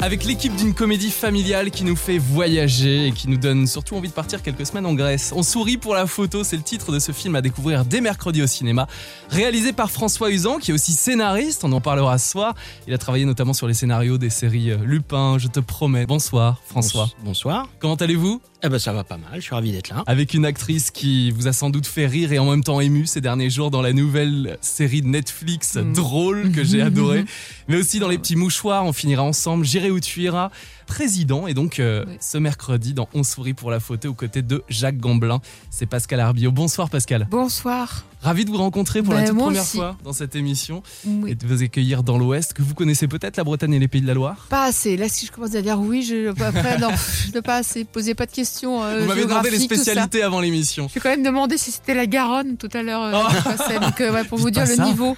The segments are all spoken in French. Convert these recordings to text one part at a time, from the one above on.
Avec l'équipe d'une comédie familiale qui nous fait voyager et qui nous donne surtout envie de partir quelques semaines en Grèce. On sourit pour la photo, c'est le titre de ce film à découvrir dès mercredi au cinéma. Réalisé par François Usan, qui est aussi scénariste, on en parlera ce soir. Il a travaillé notamment sur les scénarios des séries euh, Lupin, Je te promets. Bonsoir François. Bonsoir. Comment allez-vous? Eh ben ça va pas mal, je suis ravi d'être là. Avec une actrice qui vous a sans doute fait rire et en même temps ému ces derniers jours dans la nouvelle série de Netflix drôle que j'ai adoré. Mais aussi dans les petits mouchoirs, on finira ensemble. J'irai où tu iras président. Et donc, euh, ce mercredi, dans On sourit pour la photo, aux côtés de Jacques Gamblin, c'est Pascal Arbio. Bonsoir Pascal. Bonsoir. Ravi de vous rencontrer pour la Ben, toute première aussi. fois dans cette émission Oui. et de vous accueillir dans l'Ouest, que vous connaissez peut-être la Bretagne et les Pays de la Loire. Pas assez. Là, si je commence à dire oui, je... après, non, je ne pas assez. Posez pas de questions. euh, vous m'avez demandé les spécialités avant l'émission. Je vais quand même demander si c'était la Garonne tout à l'heure. euh, Oh. Donc, ouais, pour Dites vous dire le ça. niveau.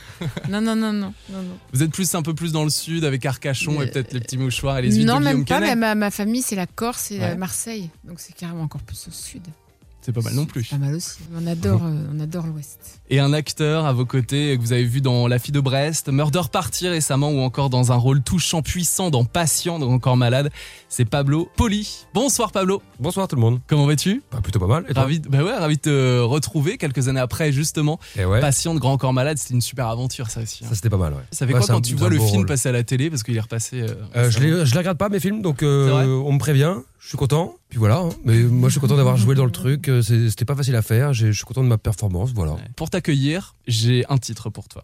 Non, non, non, non. Vous êtes plus un peu plus dans le sud avec Arcachon et peut-être les petits mouchoirs et les huiles non, de Guillaume même pas. Ma, ma famille, c'est la Corse et Ouais. euh, Marseille. Donc, c'est carrément encore plus au sud. C'est pas mal non plus. Pas mal aussi. On adore, euh, on adore l'Ouest. Et un acteur à vos côtés que vous avez vu dans La fille de Brest, Murder Party récemment ou encore dans un rôle touchant, puissant dans Patient, donc encore malade, c'est Pablo Poli. Bonsoir Pablo, Bonsoir tout le monde. comment vas-tu? Bah, plutôt pas mal. Et toi? Ravi, de- bah ouais, ravi de te retrouver quelques années après justement. Et ouais. Patient de Grand Corps Malade, c'était une super aventure ça aussi. hein. Ça c'était pas mal. Ouais. Ça fait quoi quand tu vois le film rôle. passer à la télé? Parce qu'il est repassé euh, Euh, je, les regarde pas mes films, donc euh, on me prévient. Je suis content. Puis voilà. hein. Mais moi je suis content d'avoir joué dans le truc. euh, c'est- C'était pas facile à faire. j'ai- Je suis content de ma performance. Voilà. Pour t'accueillir, j'ai un titre pour toi.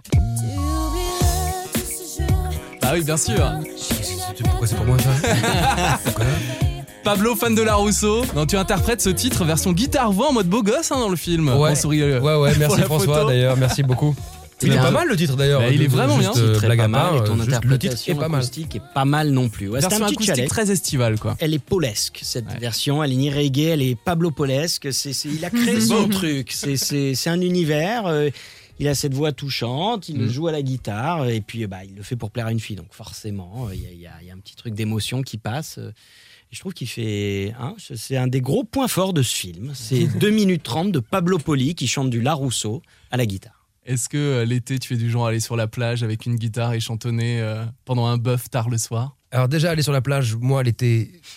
Ah oui, bien sûr. Pourquoi c'est pour moi ça? Pourquoi? Pablo, fan de la Rousseau. Non, tu interprètes ce titre version guitare-voix en mode beau gosse hein, dans le film. Ouais. On sourit, euh, Ouais ouais. pour Merci la François photo. d'ailleurs. Merci beaucoup. Il est pas mal le titre d'ailleurs. Bah, il est vraiment bien. euh, Très blague pas mal, et ton euh, titre interprétation est pas mal. acoustique est pas mal non plus. Ouais, c'est Version un petit acoustique challenge. très estivale, quoi. Elle est polesque cette Ouais. version, elle est ni reggae, elle est Pablo Polesque. Il a créé son truc. C'est, un univers. euh, il a cette voix touchante, il le Mm. joue à la guitare et puis bah, il le fait pour plaire à une fille. Donc forcément, euh, il y, a- y y un petit truc d'émotion qui passe. euh, et je trouve qu'il fait. hein, c'est un des gros points forts de ce film. C'est 2 minutes 30 de Pablo Poli qui chante du La Rousseau à la guitare. Est-ce que euh, l'été, tu es du genre à aller sur la plage avec une guitare et chantonner euh, pendant un bœuf tard le soir? Alors déjà aller sur la plage, moi l'été,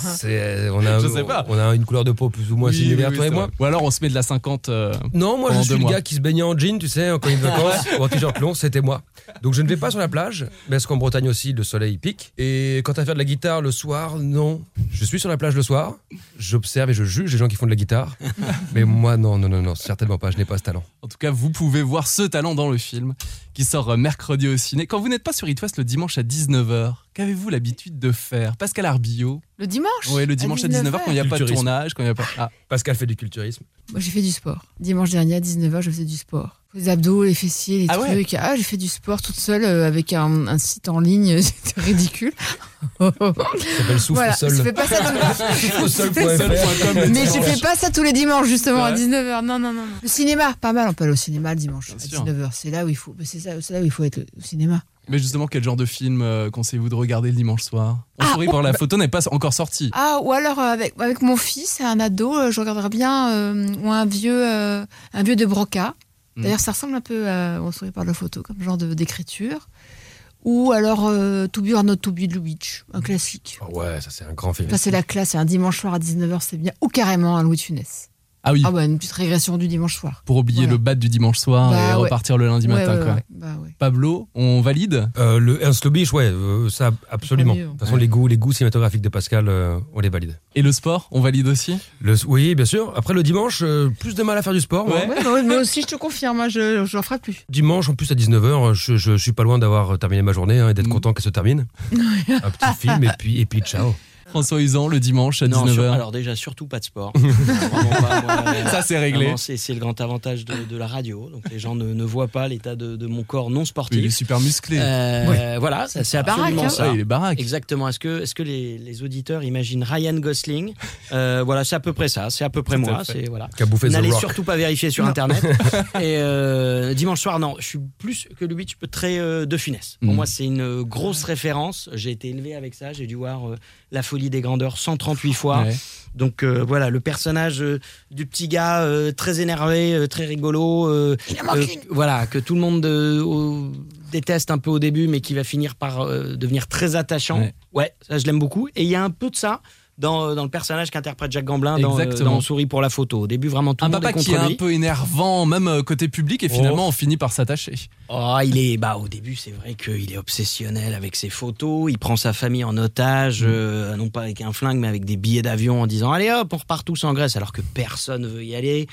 c'est on a Je sais pas. on a une couleur de peau plus ou moins Oui, similaire oui, toi oui, et c'est moi. vrai. Ou alors on se met de la 50. euh, Non, moi Pendant je suis deux le mois. gars qui se baignait en jean, tu sais, quand il y a des vacances, ou en t-shirt long, c'était moi. Donc je ne vais pas sur la plage, parce qu'en Bretagne aussi, le soleil pique. Et quand à faire de la guitare le soir, non. Je suis sur la plage le soir, j'observe et je juge les gens qui font de la guitare. Mais moi, non, non, non, non, certainement pas, je n'ai pas ce talent. En tout cas, vous pouvez voir ce talent dans le film qui sort euh, mercredi au ciné. Quand vous n'êtes pas sur It West le dimanche à 19h, qu'avez-vous l'habitude de faire? Pascal Arbillot Le dimanche? Oui, le dimanche à 19h quand il n'y a pas de tournage, quand il n'y a pas. Ah, Pascal fait du culturisme. Moi, j'ai fait du sport. Dimanche dernier à 19h, je faisais du sport. Les abdos, les fessiers, les Ah ouais trucs. Ah, j'ai fait du sport toute seule euh, avec un, un site en ligne. C'était ridicule. Ça s'appelle Souffle voilà, Seul. je fais pas ça tous Souffleseul.fr. les... Mais je fais pas ça tous les dimanches, justement, à Ouais. 19h. Non, non, non. Le cinéma, pas mal. On peut aller au cinéma le dimanche Bien à sûr. 19h. C'est là où il faut. C'est ça, c'est là où il faut être au cinéma. mais justement, quel genre de film euh, conseillez-vous de regarder le dimanche soir? On Ah, sourit pour la photo n'est pas encore sortie. Ah, ou alors euh, avec, avec mon fils, un ado, euh, je regarderais bien euh, ou un vieux, euh, un vieux de Broca. Mm. D'ailleurs, ça ressemble un peu à On sourit par la photo, comme genre de- d'écriture. Ou alors euh, To Be or Not To Be de un classique. Oh ouais, ça c'est un grand film. Ça, c'est la classe, c'est un dimanche soir à 19h, c'est bien. Ou carrément un Louis de Funès. Ah oui, Ah ouais, une petite régression du dimanche soir. pour oublier voilà. le bat du dimanche soir Bah et ouais. repartir le lundi Ouais, matin. ouais, quoi. ouais. Bah ouais. Pablo, on valide? Euh, le Ernst Lubitsch, ouais, euh, ça absolument. De toute façon, Ouais. les goûts, les goûts cinématographiques de Pascal, euh, on les valide. Et le sport, on valide aussi? Le, oui, bien sûr. Après le dimanche, euh, plus de mal à faire du sport. moi. Ouais. Ouais, bah, moi aussi, je te confirme, hein, je je n'en ferai plus. Dimanche, en plus à 19h, je, je suis pas loin d'avoir terminé ma journée hein, et d'être Mm. content qu'elle se termine. Un petit film et puis, et puis ciao. François Usan, le dimanche à Non, 19h. sur- alors déjà, surtout pas de sport. Vraiment pas, moi, euh, Ça, c'est réglé. C'est le grand avantage de, de la radio. Donc les gens ne, ne voient pas l'état de, de mon corps non Il est sportif. super musclé. Euh, Voilà, c'est Baraque, absolument hein. ça. Ouais, il est baraque. Exactement. Est-ce que, les, les auditeurs imaginent Ryan Gosling? Euh, Voilà, c'est à peu près ça. C'est à peu près moi. voilà. N'allez surtout pas vérifier sur Non. internet. Et euh, dimanche soir, non, je suis plus que lui, je peux très euh, de finesse. Pour Mm. moi, c'est une grosse référence. J'ai été élevé avec ça. J'ai dû voir euh, La Folie folie des grandeurs 138 fois. Ouais. Donc euh, voilà, le personnage euh, du petit gars euh, très énervé, euh, très rigolo, euh, euh, voilà, que tout le monde euh, au- déteste un peu au début, mais qui va finir par euh, devenir très attachant. Ouais. Ouais, ça je l'aime beaucoup. Et il y a un peu de ça dans, euh, dans le personnage qu'interprète Jacques Gamblin dans, euh, Exactement. dans On sourit pour la photo. Au début, vraiment tout Un le monde papa est qui est un peu énervant, même euh, côté public, et finalement on finit par s'attacher. Oh, il est, bah, au début, c'est vrai qu'il est obsessionnel avec ses photos. Il prend sa famille en otage, Mm. euh, non pas avec un flingue, mais avec des billets d'avion en disant Allez hop, on repart tous en Grèce, alors que personne veut y aller.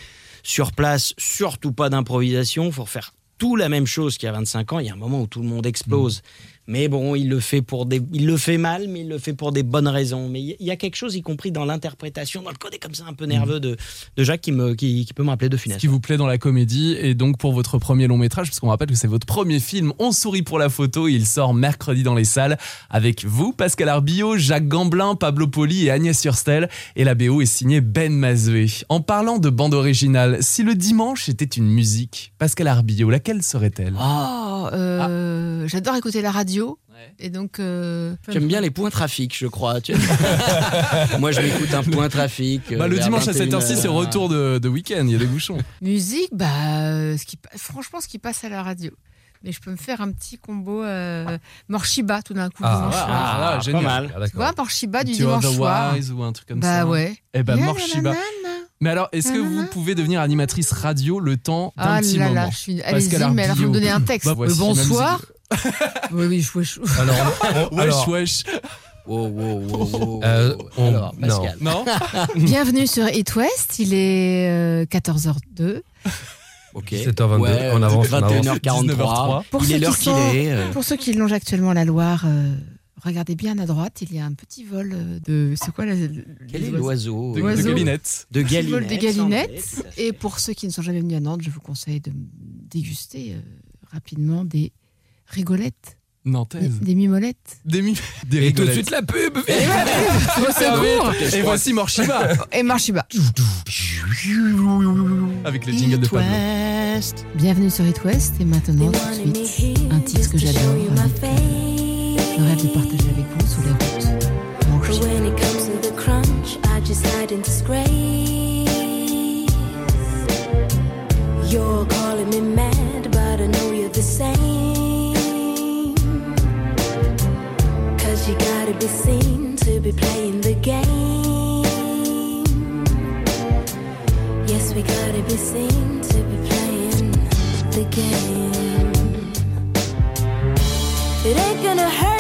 Sur place, surtout pas d'improvisation. faut faire tout la même chose qu'il y a 25 ans. Il y a un moment où tout le monde explose. Mm. Mais bon, il le fait pour des, il le fait mal, mais il le fait pour des bonnes raisons. Mais il y a quelque chose, y compris dans l'interprétation, dans le côté comme ça un peu nerveux de, de Jacques, qui me, qui, qui peut me rappeler de Ce finesse. qui vous plaît dans la comédie, et donc pour votre premier long métrage, parce qu'on rappelle que c'est votre premier film, On sourit pour la photo, il sort mercredi dans les salles, avec vous, Pascal Arbillot, Jacques Gamblin, Pablo Poli et Agnès Surstel, et la BO est signée Ben Mazoué. En parlant de bande originale, si le dimanche était une musique, Pascal Arbillot, laquelle serait-elle? Oh, euh, j'adore écouter la radio. Et donc. euh, Tu aimes bien les points trafic, je crois. Moi, je m'écoute un point trafic. euh, Bah, le vers dimanche à 21 cette heure-ci, c'est heures. retour de, de week-end, il y a des bouchons. Musique, bah, euh, ce qui, franchement, ce qui passe à la radio. Mais je peux me faire un petit combo euh, Morshiba tout d'un coup. Ah, dimanche ah, soir. là, pas génial. mal. Ah, Tu vois. Morshiba du Tu dimanche soir. Ou un truc comme Bah ça. ouais. Eh ben, Ya, Morshiba. Mais alors, est-ce que vous pouvez devenir animatrice radio le temps d'un Ah petit là moment là, je suis. Allez-y, mais alors faut me donner un texte. Bah, Euh, bonsoir. oui, oui, je, je- Alors, on- Wesh, alors, wesh. Wow, wow, wow, wow, Euh, on- Alors, non. Pascal. Non? Bienvenue sur It West. Il est euh, 14h02. Ok. 17h22, on avance, on avance. 21h43. 19h03. Pour Il ceux est qui l'heure qu'il sont- est. euh, Pour ceux qui longent actuellement la Loire, euh, regardez bien à droite. Il y a un petit vol euh, de. C'est quoi la, le- Quel est l'oiseau De, de. Galinette. De Galinette. de Galinette. Et pour ceux qui ne sont jamais venus à Nantes, je vous conseille de déguster euh, rapidement des rigolettes, des, Nantaise. des mimolettes. Des, mi- des Et tout de rigolettes. suite la pub secours Et voici Morshiba Et Marshiba. avec le jingle de Pablo. West. Bienvenue sur It West. Et maintenant, tout de suite, un titre que j'adore. Je rêve de partager avec vous sur les routes. Morshiba. You're calling me mad, but I know you're the same. Cause you gotta be seen to be playing the game. Yes, we gotta be seen to be playing the game. It ain't gonna hurt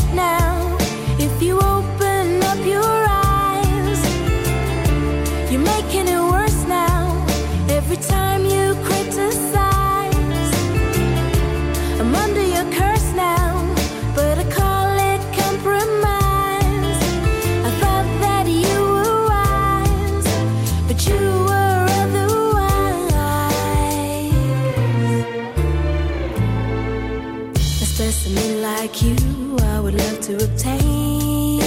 Specimen like you, I would love to obtain.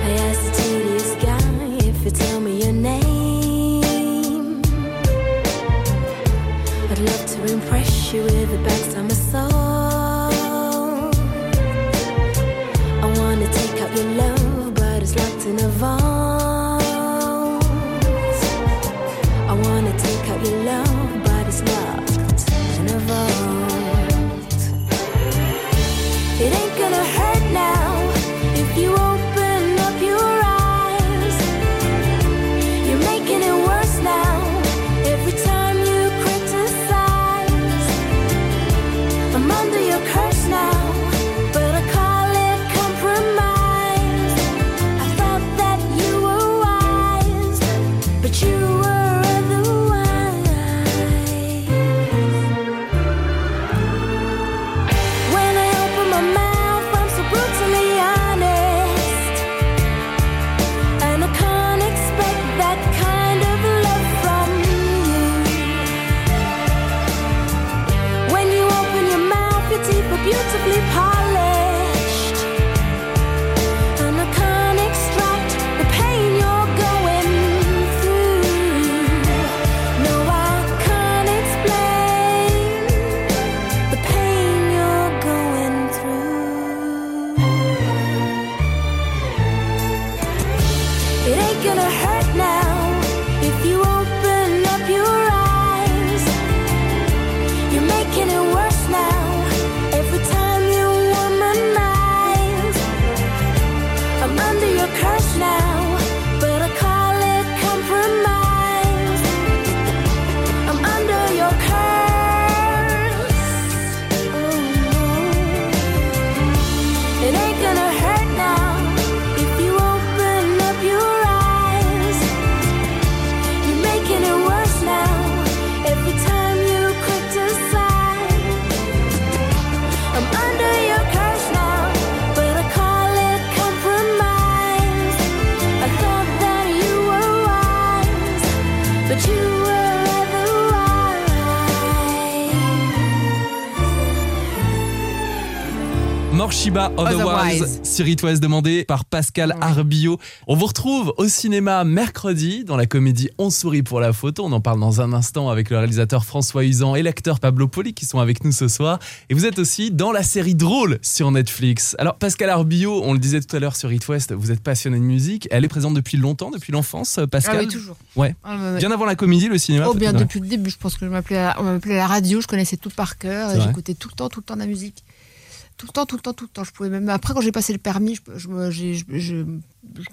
I asked the tedious guy if you tell me your name. I'd love to impress you with the backs of my soul. I wanna take out your love, but it's locked in a vault. Shiba Otherwise, sur It demandé par Pascal. Arbio. On vous retrouve au cinéma mercredi dans la comédie On sourit pour la photo. On en parle dans un instant avec le réalisateur François Usan et l'acteur Pablo Poli qui sont avec nous ce soir. Et vous êtes aussi dans la série Drôle sur Netflix. Alors Pascal Arbio, on le disait tout à l'heure sur It West, vous êtes passionné de musique. Elle est présente depuis longtemps, depuis l'enfance, Ah Pascal? Oui, toujours. Ouais. Ah, ouais, ouais. Bien avant la comédie, le cinéma Oh bien depuis le début, je pense que je m'appelais à- on m'appelait la radio, je connaissais tout par cœur, j'écoutais tout le temps, tout le temps de la musique. Tout le temps, tout le temps, tout le temps. Je pouvais même après quand j'ai passé le permis, je, je, je- je-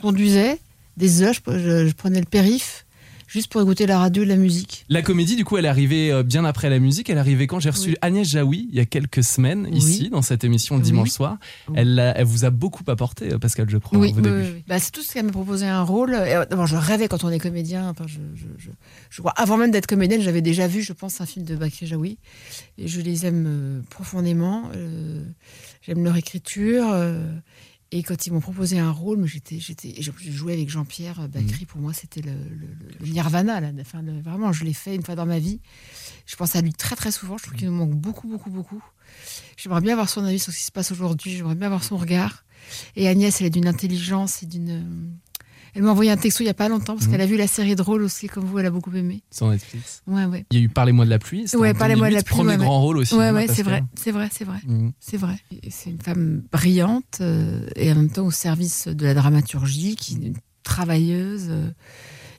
conduisais des heures, je, prenais le périph juste pour écouter la radio et la musique. La comédie, du coup, elle est arrivée euh, bien après la musique. Elle est arrivée quand j'ai reçu Oui. Agnès Jaoui il y a quelques semaines Oui. ici dans cette émission le Oui. dimanche soir. Elle, elle vous a beaucoup apporté, euh, Pascal, je crois, Oui, au oui, début. oui, oui. Bah, c'est tout ce qu'elle m'a proposé un rôle. Euh, D'abord, je rêvais quand on est comédien. Enfin, je, je, je, je crois, avant même d'être comédienne, j'avais déjà vu, je pense, un film de Bakri Jaoui. Et je les aime profondément. Euh, J'aime leur écriture. euh, et quand ils m'ont proposé un rôle, mais j'étais, j'étais, j'ai joué avec Jean-Pierre. Bacry. Pour moi, c'était le, le- le Nirvana. Là. Enfin, le- vraiment, je l'ai fait une fois dans ma vie. Je pense à lui très très souvent. Je trouve qu'il nous manque beaucoup, beaucoup, beaucoup. J'aimerais bien avoir son avis sur ce qui se passe aujourd'hui. J'aimerais bien avoir son regard. Et Agnès, elle est d'une intelligence et d'une. Elle m'a envoyé un texto il n'y a pas longtemps parce Mhm. qu'elle a vu la série drôle aussi, comme vous, elle a beaucoup aimé. Sur Netflix. Ouais, ouais. Il y a eu Parlez-moi de la pluie. Ouais, Parlez-moi de 2008, la pluie, Premier ouais, ouais. grand rôle aussi. Ouais, ouais, c'est vrai, c'est vrai, c'est vrai. C'est vrai. C'est une femme brillante euh, et en même temps au service de la dramaturgie, qui est une travailleuse euh,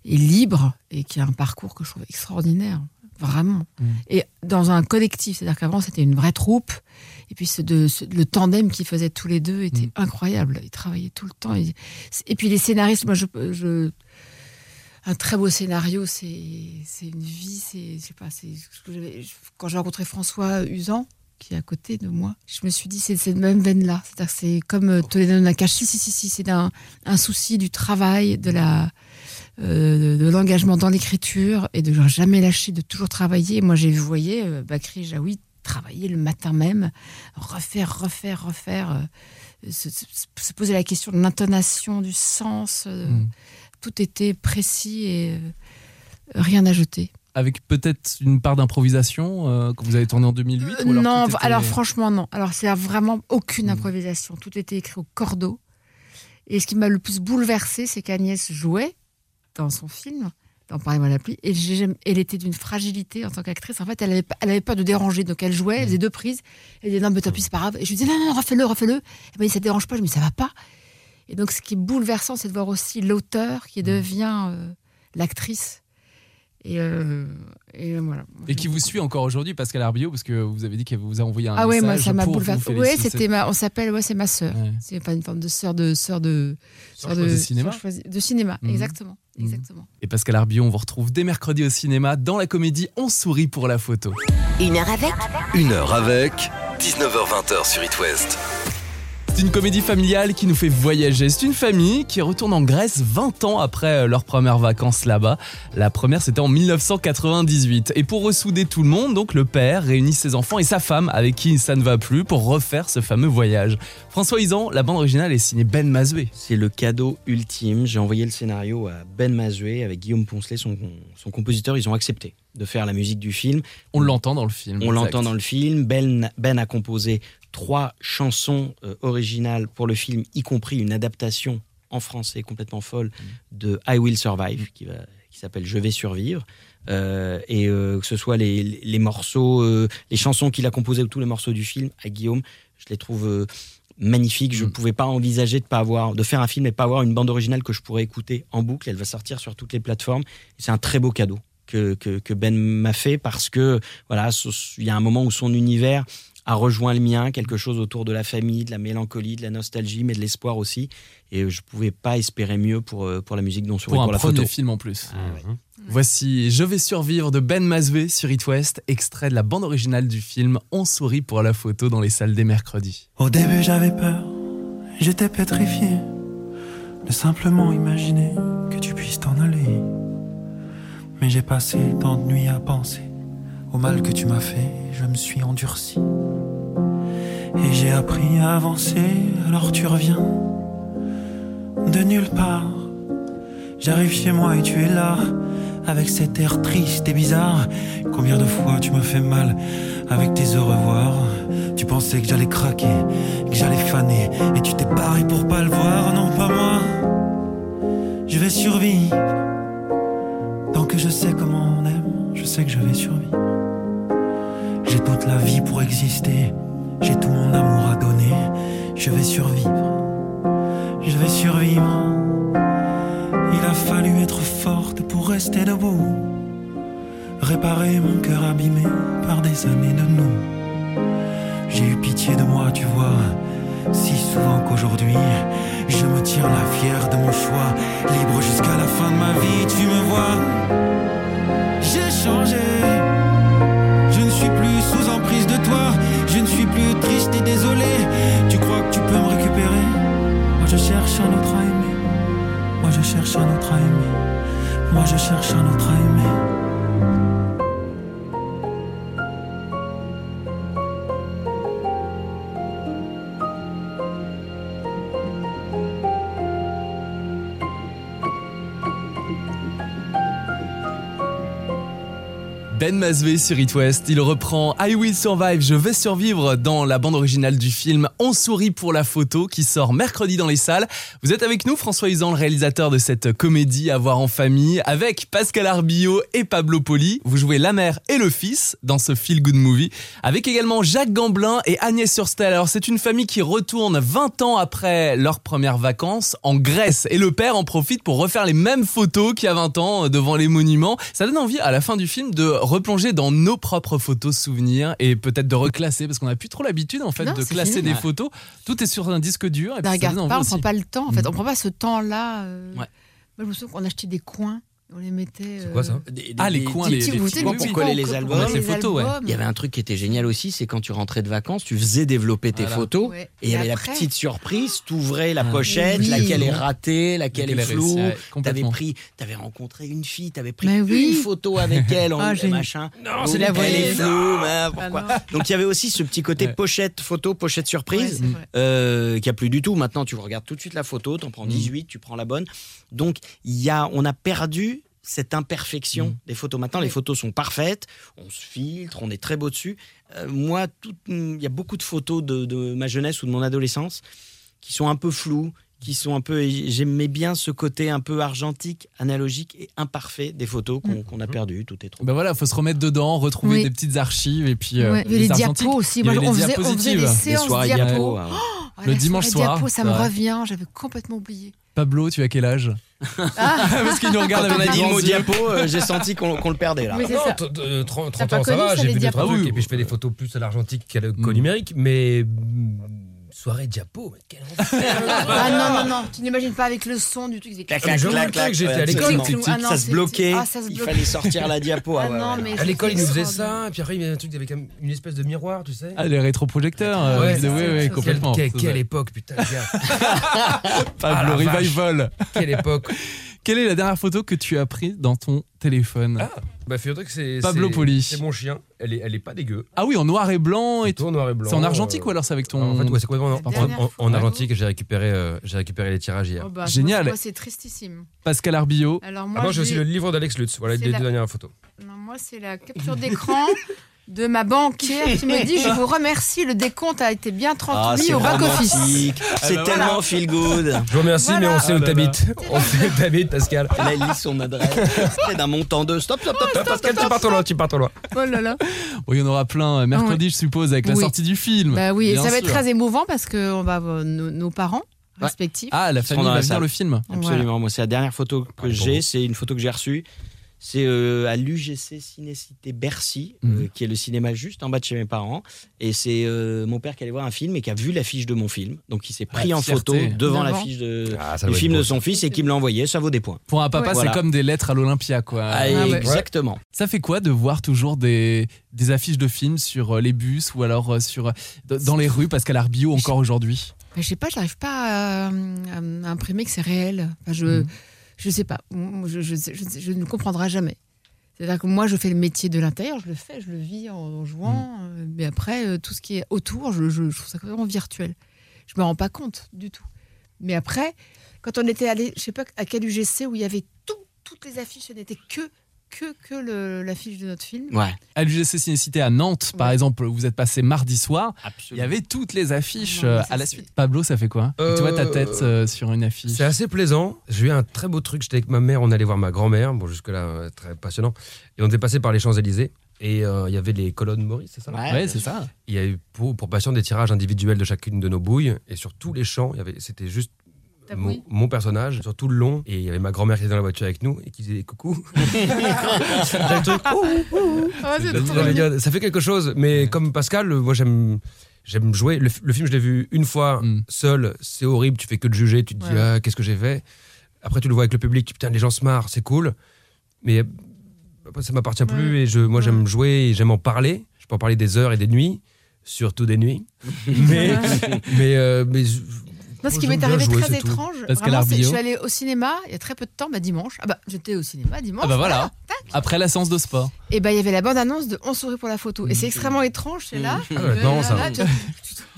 et libre et qui a un parcours que je trouve extraordinaire, vraiment. Mm. Et dans un collectif, c'est-à-dire qu'avant c'était une vraie troupe et puis ce, de, ce- le tandem qu'ils faisaient tous les deux était Mm. incroyable. Ils travaillaient tout le temps. Et, et puis les scénaristes, moi je, je un très beau scénario, c'est une vie, c'est je sais pas, quand j'ai rencontré François Usan qui est à côté de moi, je me suis dit c'est cette même veine là, c'est-à-dire que c'est comme euh, Toledo Nakashi, si si si, c'est un, un souci du travail, de la euh, de l'engagement dans l'écriture et de jamais lâcher, de toujours travailler. Moi j'ai voyez, euh, Bakri Jaoui travailler le matin même, refaire, refaire, refaire, euh, se, se- se poser la question de l'intonation, du sens. euh, Mm. Tout était précis et euh, rien à jeter. Avec peut-être une part d'improvisation euh, que vous avez tourné en 2008 ou alors non, était- alors franchement non. Alors c'est vraiment aucune Mm. improvisation. Tout était écrit au cordeau. Et ce qui m'a le plus bouleversé, c'est qu'Agnès jouait dans son film, dans Parlez-moi de la pluie, et elle était d'une fragilité en tant qu'actrice. En fait, elle avait, elle avait peur de déranger, donc elle jouait, elle faisait deux prises. Elle disait non, mais tant pis, c'est pas grave. Et je lui disais non, non, refais-le, refais-le. Elle m'a dit ça te dérange pas. Je me dis ça va pas. Et donc, ce qui est bouleversant, c'est de voir aussi l'auteur qui devient euh, l'actrice. Et, euh, et voilà. Et qui vous suit encore aujourd'hui, Pascal Arbio, parce que vous avez dit qu'elle vous a envoyé un Ah ouais, moi message ça m'a bouleversé. Oui, féliciter. c'était ma, on s'appelle, ouais, c'est ma sœur. Ouais. C'est pas une forme de sœur de sœur de Sœur choisie cinéma. de cinéma, Mhm. exactement. Exactement. Et Pascal Arbio, on vous retrouve dès mercredi au cinéma dans la comédie On sourit pour la photo. Une heure avec Une heure avec 19h20 sur It West. C'est une comédie familiale qui nous fait voyager. C'est une famille qui retourne en Grèce 20 ans après euh, leurs premières vacances là-bas. La première, c'était en 1998. Et pour ressouder tout le monde, donc le père réunit ses enfants et sa femme, avec qui ça ne va plus, pour refaire ce fameux voyage. François Isan, la bande originale est signée Ben Mazoué. C'est le cadeau ultime. J'ai envoyé le scénario à Ben Mazoué avec Guillaume Poncelet, son, son compositeur. Ils ont accepté de faire la musique du film. On l'entend dans le film. On l'entend dans le film. Ben, ben a composé trois chansons euh, originales pour le film, y compris une adaptation en français complètement folle de I Will Survive, qui, va- qui s'appelle Je vais survivre. Euh, et euh, que ce soit les, les morceaux, les chansons qu'il a composées ou tous les morceaux du film, à Guillaume, je les trouve magnifiques. Je ne Mm. pouvais pas envisager de, pas avoir, de faire un film et pas avoir une bande originale que je pourrais écouter en boucle. Elle va sortir sur toutes les plateformes. C'est un très beau cadeau. Que, que, que Ben m'a fait parce que voilà, il y a un moment où son univers a rejoint le mien, quelque chose autour de la famille, de la mélancolie, de la nostalgie, mais de l'espoir aussi. Et je pouvais pas espérer mieux pour, euh, pour la musique dont sourit Pour pour, un la premier photo. film en plus. Ah ouais. Voici Je vais survivre de Ben Mazoué sur It West, extrait de la bande originale du film On sourit pour la photo dans les salles des mercredis. Au début j'avais peur, j'étais pétrifié de simplement imaginer que tu puisses t'en aller. Mais j'ai passé tant de nuits à penser au mal que tu m'as fait, je me suis endurci. Et j'ai appris à avancer, alors tu reviens de nulle part. J'arrive chez moi et tu es là, avec cet air triste et bizarre. Combien de fois tu m'as fait mal avec tes au revoir. Tu pensais que j'allais craquer, que j'allais faner. Et tu t'es barré pour pas le voir, non pas moi. Je vais survivre. Je sais comment on aime, je sais que je vais survivre. J'ai toute la vie pour exister, j'ai tout mon amour à donner. Je vais survivre, je vais survivre. Il a fallu être forte pour rester debout. Réparer mon cœur abîmé par des années de nous. J'ai eu pitié de moi, tu vois, si souvent qu'aujourd'hui, je me tire la fière de mon choix, libre jusqu'à la fin de ma vie, tu me vois. J'ai changé, je ne suis plus sous emprise de toi, je ne suis plus triste et désolé. Tu crois que tu peux me récupérer? Moi je cherche un autre à aimer, moi je cherche un autre à aimer, moi je cherche un autre à. Ben Masvé sur It West, il reprend I Will Survive, je vais survivre dans la bande originale du film On sourit pour la photo qui sort mercredi dans les salles. Vous êtes avec nous, François Usan, le réalisateur de cette comédie à voir en famille, avec Pascal Arbillot et Pablo Poli. Vous jouez la mère et le fils dans ce feel good movie, avec également Jacques Gamblin et Agnès Surstel. Alors c'est une famille qui retourne 20 ans après leurs premières vacances en Grèce et le père en profite pour refaire les mêmes photos qu'il y a 20 ans devant les monuments. Ça donne envie à la fin du film de replonger dans nos propres photos souvenirs et peut-être de reclasser parce qu'on n'a plus trop l'habitude en fait Non, de classer fini. des Ouais. photos. Tout est sur un disque dur. Et puis regarde pas, on prend pas le temps. En fait, Mm. on prend pas ce temps-là. euh, Ouais. Moi, je me souviens qu'on achetait des coins, on les mettait. C'est quoi ça Des- des- Ah les coins, des les, petits tu pour coller les albums. Les photos, ouais. Il y avait un truc qui était génial aussi, c'est quand tu rentrais de vacances, tu faisais développer tes Voilà. photos. Ouais. Et il y avait après- la petite surprise, t'ouvrais la Ah. pochette, Oui. laquelle est ratée, laquelle est floue. T'avais pris, t'avais rencontré une fille, t'avais pris oui. une photo avec elle en Ah, machin. Non, c'est la elle est floue, Ah pourquoi. Donc il y avait aussi ce petit côté pochette photo, pochette surprise. euh, qu'il n'y a plus du tout. Maintenant, tu regardes tout de suite la photo, tu en Mm. prends 18, tu prends la bonne. Donc, il y a, on a perdu cette imperfection Mm. des photos. Maintenant, les photos sont parfaites, on se filtre, on est très beau dessus. Euh, moi, tout- il y a beaucoup de photos de, de ma jeunesse ou de mon adolescence qui sont un peu floues, qui sont un peu. J'aimais bien ce côté un peu argentique, analogique et imparfait des photos qu'on Mm. qu'on a perdues. Tout est trop. Ben voilà, faut se remettre dedans, retrouver Oui. des petites archives et puis euh, Ouais, il y avait les argentiques. diapos aussi. Moi, on les faisait, on faisait diapositives. des Les séances soirées diapos. diapo. Ouais. Oh, Le la dimanche soir, diapo, ça me revient, j'avais complètement oublié. Pablo, tu as quel âge Ah, Parce qu'il nous regarde Quand on avec a des dit le mot diapo, euh, j'ai senti qu'on le perdait là. Oui, Non, ça. t- t- 30, T'as 30 pas ans, ça connu va, j'ai vu trois Ah trucs, oui. et puis je fais des photos plus à l'argentique qu'à le qu'au numérique, mais mm, soirée diapo, mais quel enfer. ah non, non, non, tu n'imagines pas avec le son du truc. Clac, Ah, clac, clac, clac. que j'étais à ouais, l'école, ah ça se c'est- bloquait. ah, il fallait sortir la diapo. Ah ouais, ouais. À l'école, ils nous faisaient ça, et puis après, il y avait un truc, comme une espèce de miroir, tu sais. Ah, les rétroprojecteurs. euh, Ouais, ça, complètement. Quelle, époque, putain, les gars. Pablo Ah, la vache. Revival. Quelle époque. Quelle est la dernière photo que tu as prise dans ton téléphone Ah, bah, figure-toi que c'est. Pablo c'est- Poli. C'est mon chien. Elle est, elle est pas dégueu. Ah oui, en noir et blanc et Tout en noir et blanc. C'est en argentique euh, ou alors c'est avec ton. En fait, ouais, c'est complètement La en, en- argentique j'ai récupéré, euh, j'ai récupéré les tirages hier. Oh, bah, Génial. Moi, c'est tristissime. Pascal Arbillot. Alors Ah, moi, moi, j'ai aussi le livre d'Alex Lutz. Voilà les deux la- dernières photos. Non, moi, c'est la capture d'écran de ma banquière qui me dit Je vous remercie, le décompte a été bien Ah, transmis c'est au back-office. romantique. C'est bah tellement feel good. Je vous remercie, Voilà. mais on sait Ah où là. t'habites. On sait où t'habites, Pascal. Là, il lit son adresse. Près d'un montant de stop, stop, stop, stop, stop, Pascal, tu pars trop loin, tu pars trop loin. Oh là là. Bon, il y en aura plein euh, mercredi, je suppose, avec la sortie du film. Bah oui, et ça va être très émouvant parce que on va avoir nos, nos parents Ouais. respectifs. Ah, la famille va la venir le film. Absolument. Moi, c'est la dernière photo que Ah, j'ai. C'est une photo que j'ai reçue. C'est euh, à l'UGC Cinécité Bercy, euh, Mhm. qui est le cinéma juste en bas de chez mes parents. Et c'est euh, mon père qui allait voir un film et qui a vu l'affiche de mon film. Donc, il s'est pris Ah, en fierté. photo devant Devant. l'affiche de, Ah, du film de son fils et qui me l'a envoyé. Ça vaut des points. Pour un papa, Ouais. c'est Voilà. comme des lettres à l'Olympia, quoi. Ah, ouais. Exactement. Ça fait quoi de voir toujours des, des affiches de films sur les bus ou alors sur, dans les rues, Pascal Arbillot, encore aujourd'hui? Je sais pas, j'arrive pas à, à imprimer que c'est réel. Enfin, je, Mhm. Je sais pas. Je, je, je- ne comprendrai jamais. C'est-à-dire que moi, je fais le métier de l'intérieur, je le fais, je le vis en, en jouant. euh, Mais après, euh, tout ce qui est autour, je, je- je trouve ça vraiment virtuel. Je me rends pas compte du tout. Mais après, quand on était allé, je sais pas à quel UGC où il y avait tout, toutes les affiches, ce n'était que que, que le- l'affiche de notre film. Ouais, À l'UGC Cinécité à Nantes, par Ouais. exemple, vous êtes passé mardi soir. Il y absolument. avait toutes les affiches Non, mais euh, ça, à la c'est- suite. Pablo, ça fait quoi? Euh, Tu vois ta tête euh, sur une affiche. C'est assez plaisant. J'ai eu un très beau truc. J'étais avec ma mère, on allait voir ma grand-mère. Bon, jusque-là, euh, très passionnant. Et on était passé par les Champs-Élysées. Et euh, il y avait les colonnes Maurice, c'est ça? Ouais, Ouais, c'est ça. Il y a eu pour, pour patient des tirages individuels de chacune de nos bouilles. Et sur tous les champs, il y avait, c'était juste mon, personnage sur tout le long. Et il y avait ma grand-mère qui était dans la voiture avec nous et qui disait coucou. Le truc, ouh, Ah, dire, ça fait quelque chose, mais comme Pascal, euh, moi j'aime j'aime jouer. Le, le film, je l'ai vu une fois Mm. seul, c'est horrible, tu fais que de juger, tu te dis Ouais. ah, qu'est-ce que j'ai fait? Après, tu le vois avec le public, putain, les gens se marrent, c'est cool, mais après, ça m'appartient plus et je, moi Ouais. j'aime jouer et j'aime en parler. Je peux en parler des heures et des nuits, surtout des nuits. mais mais, euh, mais Moi, ce qui m'est arrivé jouer, très étrange, vraiment, je suis allée au cinéma il y a très peu de temps, bah, dimanche. Ah bah, j'étais au cinéma dimanche. Ah bah voilà. Après la séance de sport. Et bah, il y avait la bande-annonce de On sourit pour la photo. Et c'est extrêmement étrange, c'est là. Ah ouais, non, ça- tu-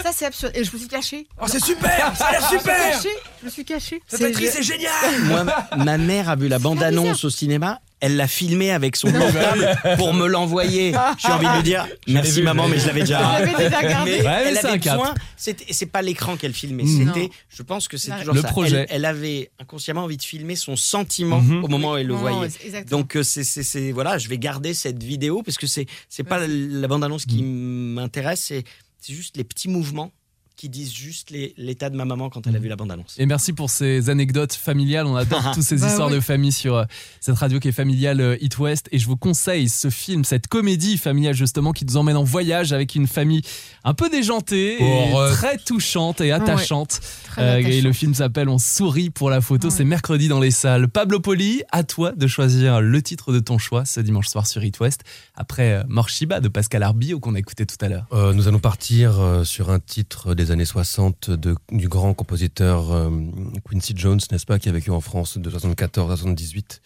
ça, c'est absurde. Et je me suis cachée. Oh, c'est super, ça a l'air Je me suis super. cachée. Je me suis cachée. Cette C'est- actrice est géniale. Moi, ma mère a vu la bande-annonce au cinéma. Elle l'a filmé avec son portable pour me l'envoyer. J'ai envie de lui dire merci vu, maman, mais je l'avais déjà. Mais Ouais, elle c'est avait besoin. Pas l'écran qu'elle filmait. Mm. C'était, je pense que c'est Le toujours Le ça. projet. Elle, elle avait inconsciemment envie de filmer son sentiment Mhm. au moment où elle le voyait. Donc euh, c'est, c'est, c'est- voilà, je vais garder cette vidéo parce que c'est c'est pas la bande-annonce qui m'intéresse, c'est c'est juste les petits mouvements qui disent juste l'état de ma maman quand elle a vu la bande-annonce. Et merci pour ces anecdotes familiales. On adore toutes ces Bah histoires oui. de famille sur euh, cette radio qui est familiale euh, It West. Et je vous conseille ce film, cette comédie familiale justement, qui nous emmène en voyage avec une famille un peu déjantée, et euh, très touchante et attachante. Très Euh, et le film s'appelle On sourit pour la photo. Ouais. C'est mercredi dans les salles. Pablo Poli, à toi de choisir le titre de ton choix ce dimanche soir sur It West. Après Morshiba de Pascal Arbillot qu'on a écouté tout à l'heure. Euh, nous allons partir sur un titre des années 60 de, du grand compositeur euh, Quincy Jones, n'est-ce pas, qui a vécu en France de 74 à 78,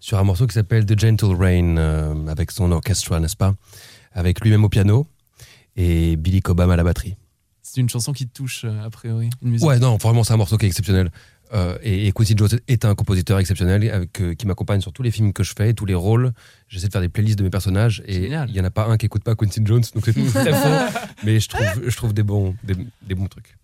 sur un morceau qui s'appelle The Gentle Rain, euh, avec son orchestra, n'est-ce pas, avec lui-même au piano et Billy Cobham à la batterie. C'est une chanson qui te touche, euh, a priori. Une musique. Ouais, non, vraiment, c'est un morceau qui est exceptionnel. Euh, et, et Quincy Jones est un compositeur exceptionnel avec, euh, qui m'accompagne sur tous les films que je fais, tous les rôles. J'essaie de faire des playlists de mes personnages et il n'y en a pas un qui écoute pas Quincy Jones, donc c'est très faux. Mais je trouve, je trouve des, bons, des, des bons trucs.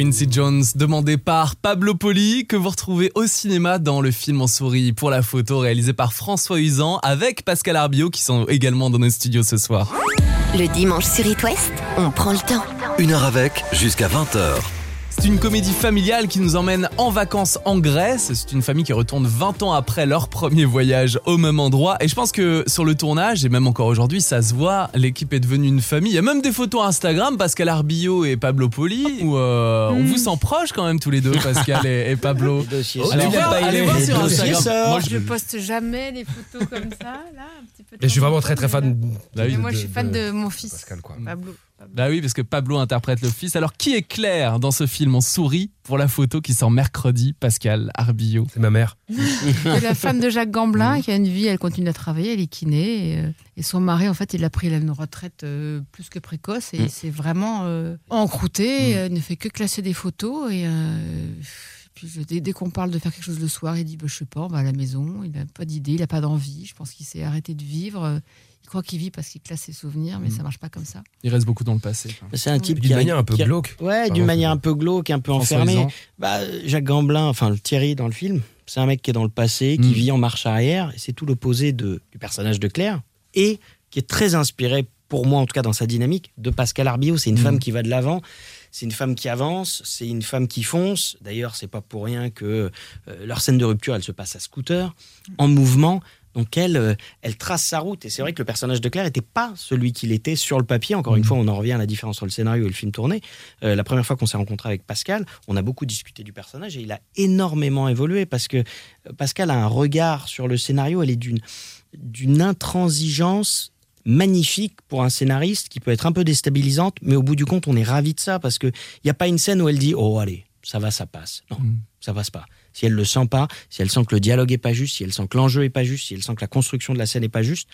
Quincy Jones, demandé par Pablo Poli, que vous retrouvez au cinéma dans le film En souris pour la photo réalisé par François Usan avec Pascal Arbio qui sont également dans nos studios ce soir. Le dimanche sur It West, on prend le temps. Une heure avec, jusqu'à 20h. C'est une comédie familiale qui nous emmène en vacances en Grèce. C'est une famille qui retourne 20 ans après leur premier voyage au même endroit. Et je pense que sur le tournage, et même encore aujourd'hui, ça se voit, l'équipe est devenue une famille. Il y a même des photos Instagram, Pascal Arbio et Pablo Poli, où euh, on vous sent proches quand même tous les deux, Pascal et, et Pablo. Allez voir, allez voir sur Instagram. Moi, Je poste jamais des photos comme ça, là, un petit peu. de Et je suis vraiment très très fan. là- oui, Mais moi, de- je suis fan de- de mon fils, Pascal, quoi. Pablo. Bah oui, parce que Pablo interprète le fils. Alors, qui est Claire dans ce film On sourit pour la photo qui sort mercredi, Pascal Arbio. C'est ma mère. C'est la femme de Jacques Gamblin qui a une vie, elle continue à travailler, elle est kiné. Et, euh, et son mari, en fait, il a pris une retraite euh, plus que précoce et Mm. il s'est vraiment euh, encrouté. euh, il ne fait que classer des photos. Et euh, puis, je- dès, dès qu'on parle de faire quelque chose le soir, il dit bah, Je sais pas, on va à la maison. Il n'a pas d'idée, il n'a pas d'envie. Je pense qu'il s'est arrêté de vivre. Croit qu'il vit parce qu'il classe ses souvenirs, mais Mm. ça marche pas comme ça. Il reste beaucoup dans le passé. C'est un type D'une qui a- manière un peu qui a- glauque. Ouais, d'une manière un peu glauque, un peu François enfermé. Bah, Jacques Gamblin, enfin le Thierry dans le film, c'est un mec qui est dans le passé, qui Mm. vit en marche arrière. et C'est tout l'opposé de- du personnage de Claire et qui est très inspiré, pour moi en tout cas dans sa dynamique, de Pascal Arbio. C'est une Mm. femme qui va de l'avant. C'est une femme qui avance, c'est une femme qui fonce. D'ailleurs, c'est pas pour rien que euh, leur scène de rupture, elle se passe à scooter, en mouvement. Donc elle, euh, elle trace sa route. Et c'est vrai que le personnage de Claire n'était pas celui qu'il était sur le papier. Encore une Mhm. fois, on en revient à la différence entre le scénario et le film tourné. Euh, la première fois qu'on s'est rencontré avec Pascal, on a beaucoup discuté du personnage et il a énormément évolué parce que euh, Pascal a un regard sur le scénario. Elle est d'une d'une intransigeance magnifique pour un scénariste qui peut être un peu déstabilisante, mais au bout du compte, on est ravi de ça parce que il n'y a pas une scène où elle dit oh allez ça va ça passe. Non, Mm. ça passe pas. Si elle le sent pas, si elle sent que le dialogue est pas juste, si elle sent que l'enjeu est pas juste, si elle sent que la construction de la scène est pas juste,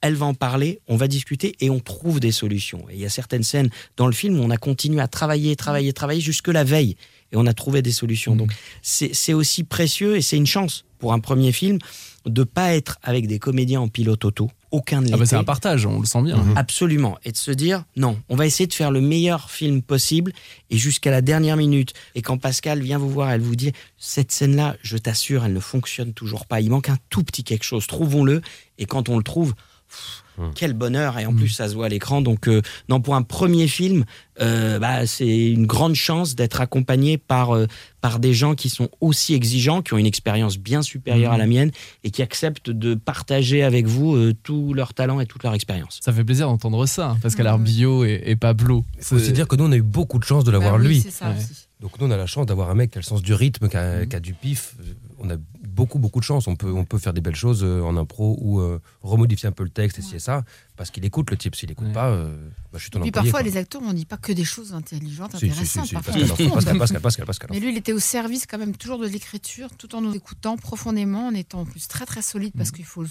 elle va en parler, on va discuter et on trouve des solutions. Et il y a certaines scènes dans le film où on a continué à travailler, travailler, travailler jusque la veille et on a trouvé des solutions. Mhm. Donc c'est c'est aussi précieux et c'est une chance pour un premier film de pas être avec des comédiens en pilote auto. Aucun de Ah bah c'est un partage, on le sent bien. Mhm. Absolument. Et de se dire, non, on va essayer de faire le meilleur film possible et jusqu'à la dernière minute. Et quand Pascal vient vous voir, elle vous dit, cette scène-là, je t'assure, elle ne fonctionne toujours pas. Il manque un tout petit quelque chose. Trouvons-le. Et quand on le trouve, pff, Hmm. quel bonheur. Et en Hmm. plus, ça se voit à l'écran. Donc, euh, non, pour un premier film, euh, bah, c'est une grande chance d'être accompagné par, euh, par des gens qui sont aussi exigeants, qui ont une expérience bien supérieure à la mienne et qui acceptent de partager avec vous euh, tout leur talent et toute leur expérience. Ça fait plaisir d'entendre ça, hein, Pascal Mhm. Arbio et, et Pablo. Il faut aussi dire que nous, on a eu beaucoup de chance de l'avoir Bah oui, lui. C'est ça Ouais. aussi. Donc nous, on a la chance d'avoir un mec qui a le sens du rythme, qui a, qui a du pif. On a beaucoup, beaucoup de chance. On peut, on peut faire des belles choses euh, en impro ou euh, remodifier un peu le texte et ci et ça, parce qu'il écoute le type. S'il écoute Ouais. pas, euh, bah, je suis ton Et puis employé. parfois, quoi. les acteurs, on dit pas que des choses intelligentes, Si, si, si, intéressantes. si, parfois, Pascal. Pascal, Pascal, Pascal, Pascal. Mais lui, il était au service quand même toujours de l'écriture, tout en nous écoutant profondément, en étant en plus très très solide, Mm. parce qu'il faut,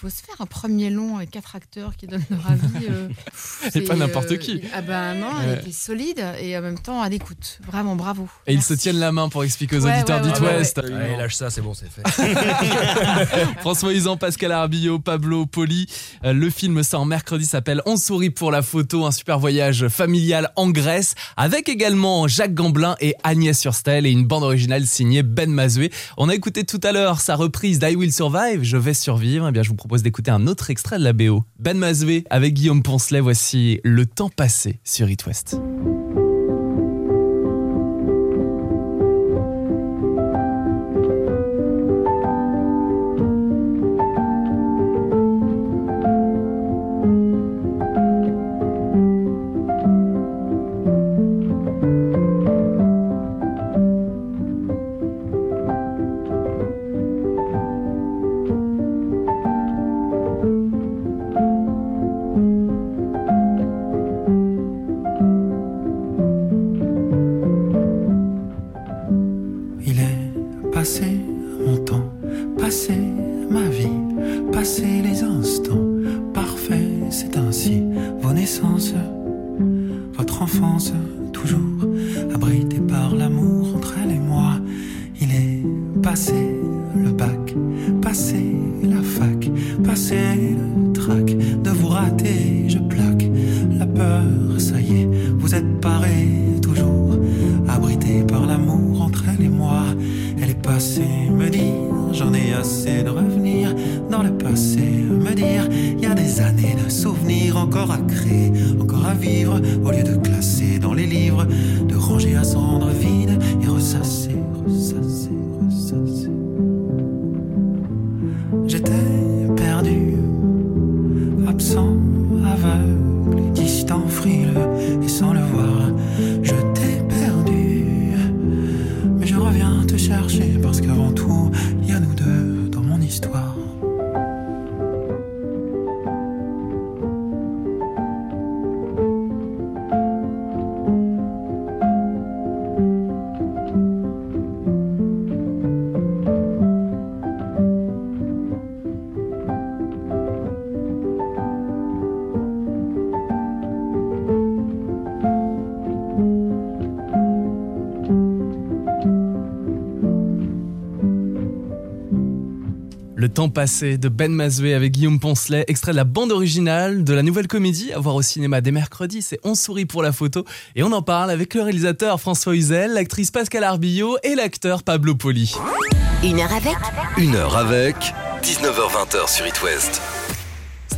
faut se faire un premier long avec quatre acteurs qui donnent leur avis. euh, Et c'est, pas n'importe euh, qui. il- Ah ben non, Ouais. elle était solide et en même temps à l'écoute. Vraiment, bravo. Et ils se tiennent la main pour expliquer aux Ouais, auditeurs ouais, d'It ouais, ouais, West. Allez, lâche ça, c'est bon, c'est fait. François Usan, Pascal Arbio, Pablo Poli. Euh, le film sort mercredi, s'appelle On sourit pour la photo, un super voyage familial en Grèce, avec également Jacques Gamblin et Agnès Surstel et une bande originale signée Ben Mazoué. On a écouté tout à l'heure sa reprise d'I Will Survive, Je vais survivre. Eh bien, je vous propose d'écouter un autre extrait de la BO. Ben Mazoué avec Guillaume Poncelet, voici Le temps passé sur It West. Vivre, au lieu de temps passé de Ben Mazoué avec Guillaume Poncelet, extrait de la bande originale de la nouvelle comédie à voir au cinéma dès mercredi, c'est On sourit pour la photo et on en parle avec le réalisateur François Huzel, l'actrice Pascal Arbillot et l'acteur Pablo Poli. Une heure avec Une heure avec 19h20 sur It West.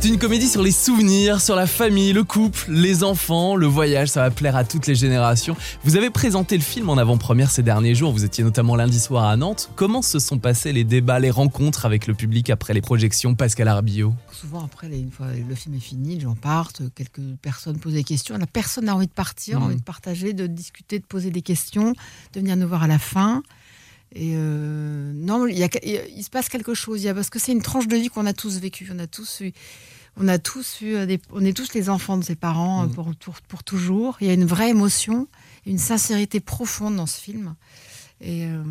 C'est une comédie sur les souvenirs, sur la famille, le couple, les enfants, le voyage, ça va plaire à toutes les générations. Vous avez présenté le film en avant-première ces derniers jours, vous étiez notamment lundi soir à Nantes. Comment se sont passés les débats, les rencontres avec le public après les projections Pascal Arbillot? Souvent, après, une fois le film est fini, les gens partent, quelques personnes posent des questions. La personne a envie de partir, envie de partager, de discuter, de poser des questions, de venir nous voir à la fin. Et euh, non, il, y a- il se passe quelque chose. Il y a, parce que c'est une tranche de vie qu'on a tous vécue. On a tous eu, on a tous eu, euh, des- on est tous les enfants de ses parents euh, Mhm. pour, pour, pour toujours. Il y a une vraie émotion, une sincérité profonde dans ce film. Et euh,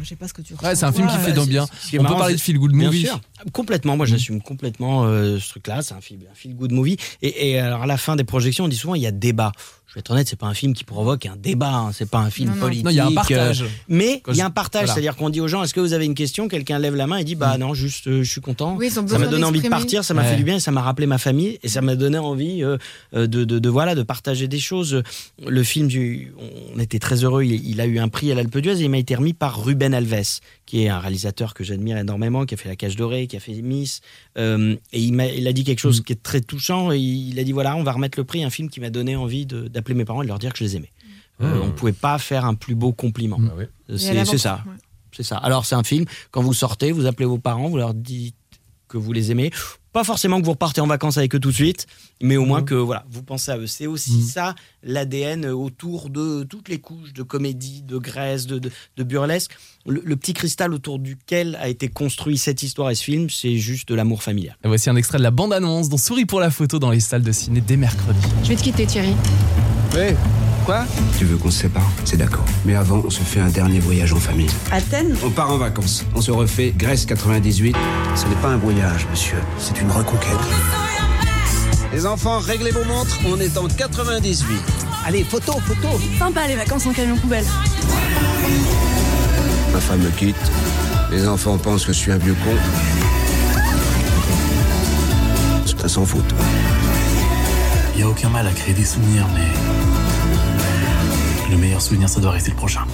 je sais pas ce que tu Ouais, c'est un film qui fait bah, c'est- bien. On peut parler de feel good Bien movie. sûr, complètement. Moi, j'assume complètement euh, ce truc-là. C'est un feel good movie. Et, et alors, à la fin des projections, on dit souvent il y a débat. Je vais être honnête, c'est pas un film qui provoque un débat. hein. C'est pas un film Non, politique. Non, il y a un euh, partage. mais il y a un partage, voilà. c'est-à-dire qu'on dit aux gens est-ce que vous avez une question? Quelqu'un lève la main et dit bah non, juste euh, je suis content. Oui, Ça m'a donné envie de partir, ça m'a Ouais. fait du bien et ça m'a rappelé ma famille et ça m'a donné envie euh, de, de, de, voilà de partager des choses. Le film, du, on était très heureux. Il, il a eu un prix à l'Alpe d'Huez et il m'a été remis par Ruben Alves, qui est un réalisateur que j'admire énormément, qui a fait La Cage Dorée, qui a fait Miss. Euh, et il, m'a, il a dit quelque chose qui est très touchant. Et il a dit voilà, on va remettre le prix, à un film qui m'a donné envie de- d'appeler mes parents et de leur dire que je les aimais. Euh, Mmh. on pouvait pas faire un plus beau compliment. Ah à C'est, ça. ouais. C'est ça. Alors, c'est un film. Quand vous sortez, vous appelez vos parents, vous leur dites que vous les aimez. Pas forcément que vous repartez en vacances avec eux tout de suite, mais au moins que voilà, vous pensez à eux. C'est aussi Mhm. ça l'ADN autour de toutes les couches de comédie, de graisse, de, de, de burlesque. Le, le petit cristal autour duquel a été construit cette histoire et ce film, c'est juste de l'amour familial. Et voici un extrait de la bande-annonce dont Souris pour la photo dans les salles de ciné dès mercredi. Je vais te quitter, Thierry. Ouais. Quoi Tu veux qu'on se sépare C'est d'accord. Mais avant, on se fait un dernier voyage en famille. Athènes On part en vacances. On se refait Grèce 98. Ce n'est pas un voyage, monsieur. C'est une reconquête. Les enfants, réglez vos montres. On est en 98. Allez, photo, photo. Sympa les vacances en camion poubelle. Ma femme me quitte. Les enfants pensent que je suis un vieux con. Ça s'en fout. Il n'y a aucun mal à créer des souvenirs, mais le meilleur souvenir, ça doit rester le prochain.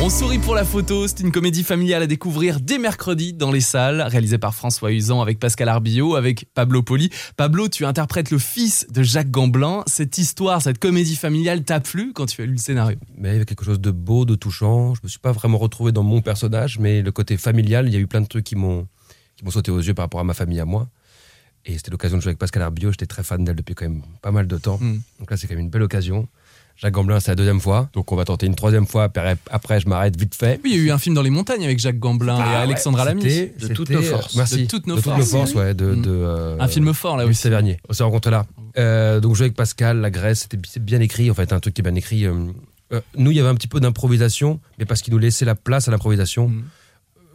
On sourit pour la photo, c'est une comédie familiale à découvrir dès mercredi dans les salles, réalisée par François Usan avec Pascal Arbillot, avec Pablo Poli. Pablo, tu interprètes le fils de Jacques Gamblin. Cette histoire, cette comédie familiale t'a plu quand tu as lu le scénario Mais il y avait quelque chose de beau, de touchant. Je me suis pas vraiment retrouvé dans mon personnage, mais le côté familial, il y a eu plein de trucs qui m'ont qui m'ont sauté aux yeux par rapport à ma famille à moi. Et c'était l'occasion de jouer avec Pascal Arbillot. J'étais très fan d'elle depuis quand même pas mal de temps. Mm. Donc là, c'est quand même une belle occasion. Jacques Gamblin, c'est la deuxième fois. Donc on va tenter une troisième fois. Après, je m'arrête vite fait. Oui, il y a eu un film dans les montagnes avec Jacques Gamblin et Ah Alexandra Lamy. De toutes nos forces. Merci. De toutes nos de toutes nos forces, forces, ouais. De, Mm. de, euh, Un film fort là aussi. Sévernier. On s'est rencontrés là. Euh, donc jouer avec Pascal, la Grèce, c'était bien écrit. En fait, un truc qui est bien écrit. euh, nous, il y avait un petit peu d'improvisation, mais parce qu'il nous laissait la place à l'improvisation. Mm.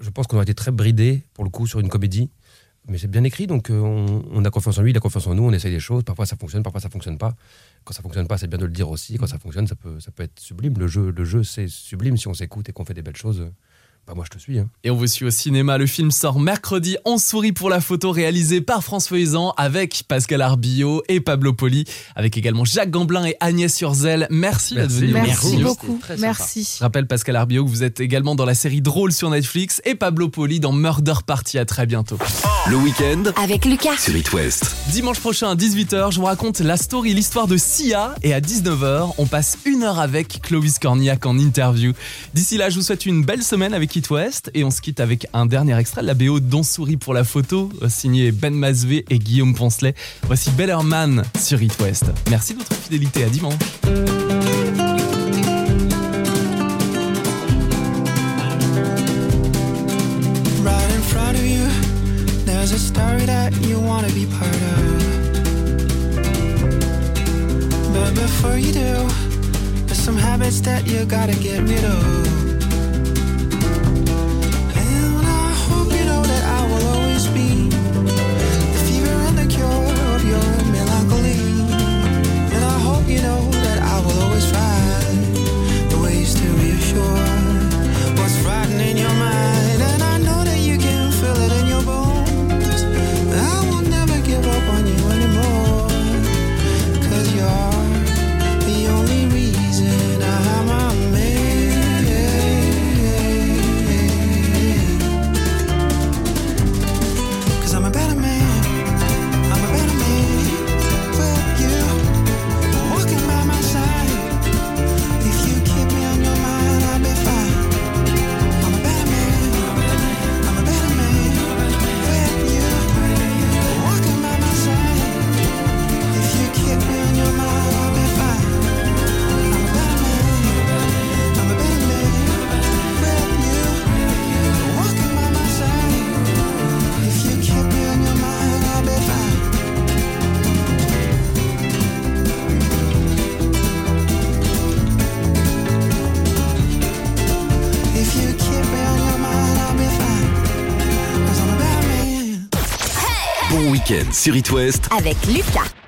Je pense qu'on aurait été très bridés pour le coup sur une comédie. Mais c'est bien écrit, donc euh, on, a confiance en lui, il a confiance en nous, on essaye des choses. Parfois ça fonctionne, parfois ça fonctionne pas. Quand ça fonctionne pas, c'est bien de le dire aussi. Quand ça fonctionne, ça peut, ça peut être sublime. Le jeu, le jeu, c'est sublime si on s'écoute et qu'on fait des belles choses. Bah, moi, je te suis. Hein. Et on vous suit au cinéma. Le film sort mercredi. On sourit pour la photo réalisée par François Feuizan avec Pascal Arbillot et Pablo Poli, avec également Jacques Gamblin et Agnès Urzel. Merci d'être Merci. venu. Merci Merci. beaucoup. Merci. Je rappelle Pascal Arbillot que vous êtes également dans la série Drôle sur Netflix et Pablo Poli dans Murder Party. À très bientôt. Le week-end Avec Lucas. sur It West. Dimanche prochain à 18h, je vous raconte la story, l'histoire de Sia. Et à 19h, on passe une heure avec Clovis Cornillac en interview. D'ici là, je vous souhaite une belle semaine avec West. Et on se quitte avec un dernier extrait de la BO d'On sourit pour la photo, euh, signé Ben Masvé et Guillaume Poncelet. Voici Bellerman sur It West. Merci de votre fidélité. À dimanche. You know sur It West Avec Lucas.